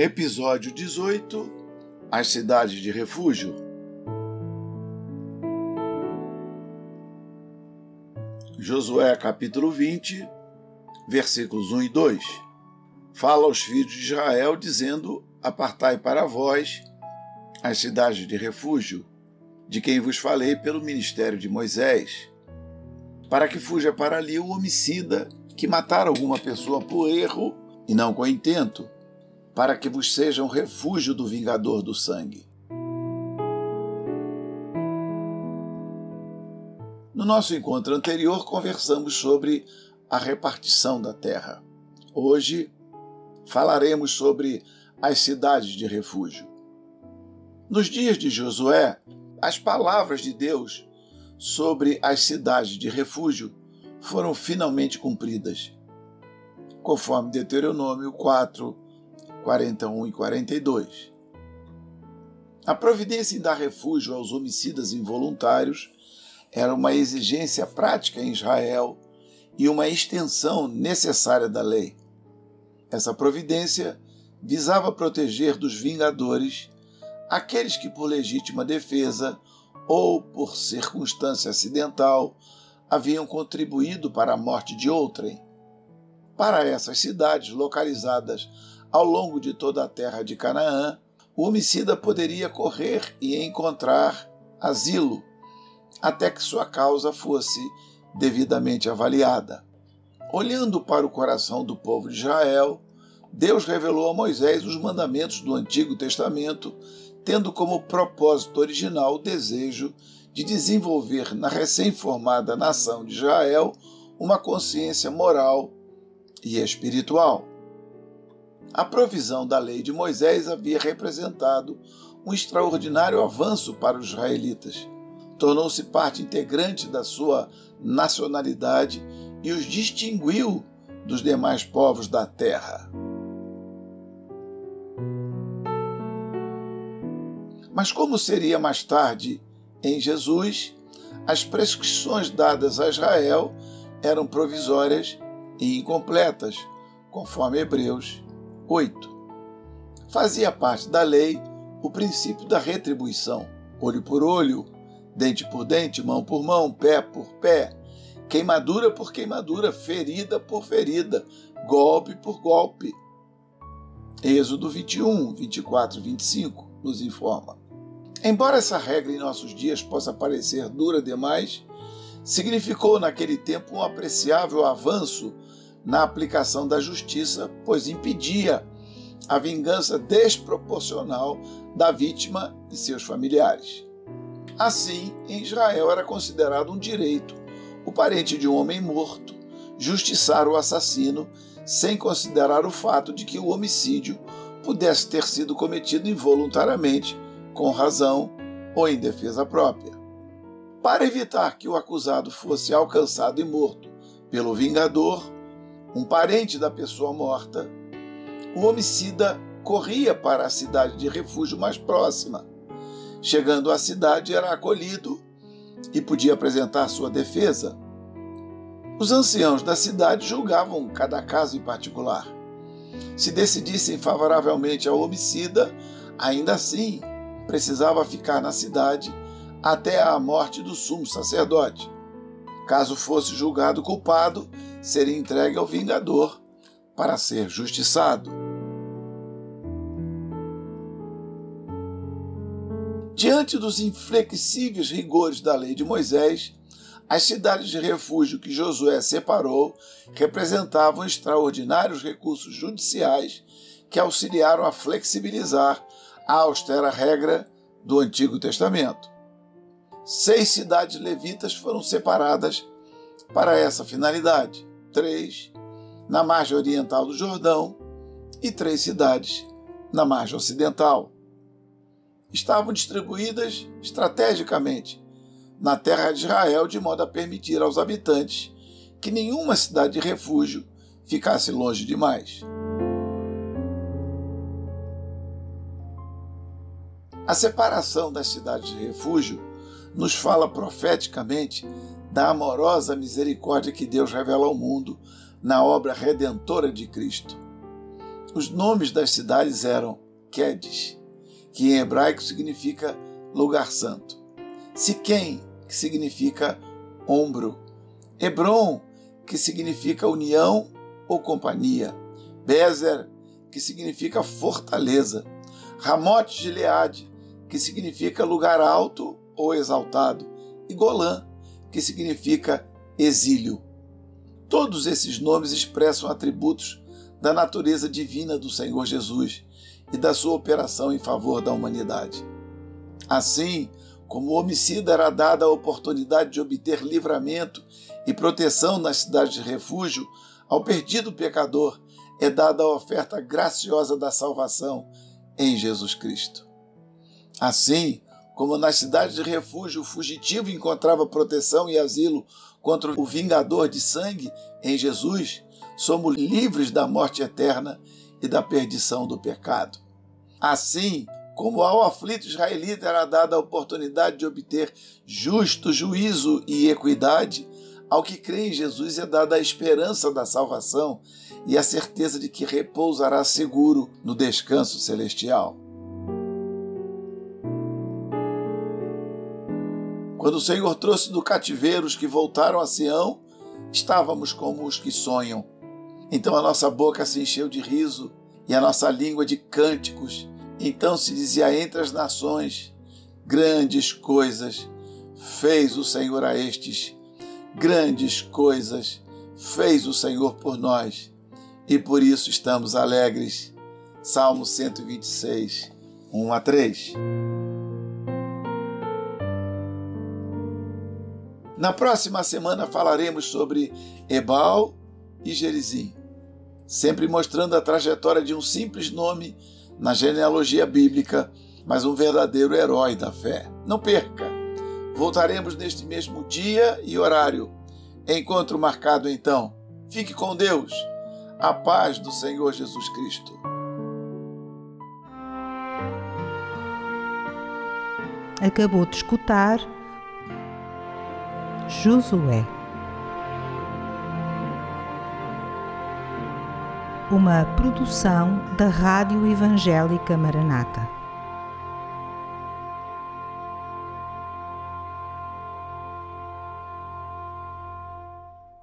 Episódio 18 As cidades de refúgio. Josué capítulo 20, versículos 1 e 2. Fala aos filhos de Israel, dizendo: Apartai para vós as cidades de refúgio, de quem vos falei pelo ministério de Moisés, para que fuja para ali o homicida que matar alguma pessoa por erro e não com intento para que vos seja um refúgio do vingador do sangue. No nosso encontro anterior, conversamos sobre a repartição da terra. Hoje, falaremos sobre as cidades de refúgio. Nos dias de Josué, as palavras de Deus sobre as cidades de refúgio foram finalmente cumpridas. Conforme Deuteronômio 4, 41 e 42. A providência em dar refúgio aos homicidas involuntários era uma exigência prática em Israel e uma extensão necessária da lei. Essa providência visava proteger dos vingadores aqueles que, por legítima defesa ou por circunstância acidental, haviam contribuído para a morte de outrem. Para essas cidades localizadas ao longo de toda a terra de Canaã, o homicida poderia correr e encontrar asilo até que sua causa fosse devidamente avaliada. Olhando para o coração do povo de Israel, Deus revelou a Moisés os mandamentos do Antigo Testamento, tendo como propósito original o desejo de desenvolver na recém-formada nação de Israel uma consciência moral e espiritual. A provisão da lei de Moisés havia representado um extraordinário avanço para os israelitas. Tornou-se parte integrante da sua nacionalidade e os distinguiu dos demais povos da terra. Mas, como seria mais tarde em Jesus, as prescrições dadas a Israel eram provisórias e incompletas, conforme Hebreus 8. Fazia parte da lei o princípio da retribuição, olho por olho, dente por dente, mão por mão, pé por pé, queimadura por queimadura, ferida por ferida, golpe por golpe. Êxodo 21, 24 e 25 nos informa. Embora essa regra em nossos dias possa parecer dura demais, significou naquele tempo um apreciável avanço na aplicação da justiça, pois impedia a vingança desproporcional da vítima e seus familiares. Assim, em Israel era considerado um direito o parente de um homem morto justiçar o assassino sem considerar o fato de que o homicídio pudesse ter sido cometido involuntariamente, com razão ou em defesa própria. Para evitar que o acusado fosse alcançado e morto pelo vingador, um parente da pessoa morta, o homicida corria para a cidade de refúgio mais próxima. Chegando à cidade, era acolhido e podia apresentar sua defesa. Os anciãos da cidade julgavam cada caso em particular. Se decidissem favoravelmente ao homicida, ainda assim precisava ficar na cidade até a morte do sumo sacerdote. Caso fosse julgado culpado, seria entregue ao vingador para ser justiçado. Diante dos inflexíveis rigores da lei de Moisés, as cidades de refúgio que Josué separou representavam extraordinários recursos judiciais que auxiliaram a flexibilizar a austera regra do Antigo Testamento. Seis cidades levitas foram separadas para essa finalidade: três na margem oriental do Jordão e três cidades na margem ocidental. Estavam distribuídas estrategicamente na terra de Israel de modo a permitir aos habitantes que nenhuma cidade de refúgio ficasse longe demais. A separação das cidades de refúgio nos fala profeticamente da amorosa misericórdia que Deus revela ao mundo na obra redentora de Cristo. Os nomes das cidades eram Quedes, que em hebraico significa lugar santo, Siquém, que significa ombro, Hebron, que significa união ou companhia, Bezer, que significa fortaleza, Ramote Gileade, que significa lugar alto ou exaltado, e Golã, que significa exílio. Todos esses nomes expressam atributos da natureza divina do Senhor Jesus e da sua operação em favor da humanidade. Assim, como o homicida era dada a oportunidade de obter livramento e proteção nas cidades de refúgio, ao perdido pecador é dada a oferta graciosa da salvação em Jesus Cristo. Assim, como nas cidades de refúgio o fugitivo encontrava proteção e asilo contra o vingador de sangue em Jesus, somos livres da morte eterna e da perdição do pecado. Assim, como ao aflito israelita era dada a oportunidade de obter justo juízo e equidade, ao que crê em Jesus é dada a esperança da salvação e a certeza de que repousará seguro no descanso celestial. Quando o Senhor trouxe do cativeiro os que voltaram a Sião, estávamos como os que sonham. Então a nossa boca se encheu de riso e a nossa língua de cânticos. Então se dizia entre as nações: Grandes coisas fez o Senhor a estes, grandes coisas fez o Senhor por nós, e por isso estamos alegres. Salmo 126, 1 a 3. Na próxima semana falaremos sobre Ebal e Gerizim, sempre mostrando a trajetória de um simples nome na genealogia bíblica, mas um verdadeiro herói da fé. Não perca! Voltaremos neste mesmo dia e horário. Encontro marcado então. Fique com Deus. A paz do Senhor Jesus Cristo. Acabou de escutar Josué. Uma produção da Rádio Evangélica Maranata.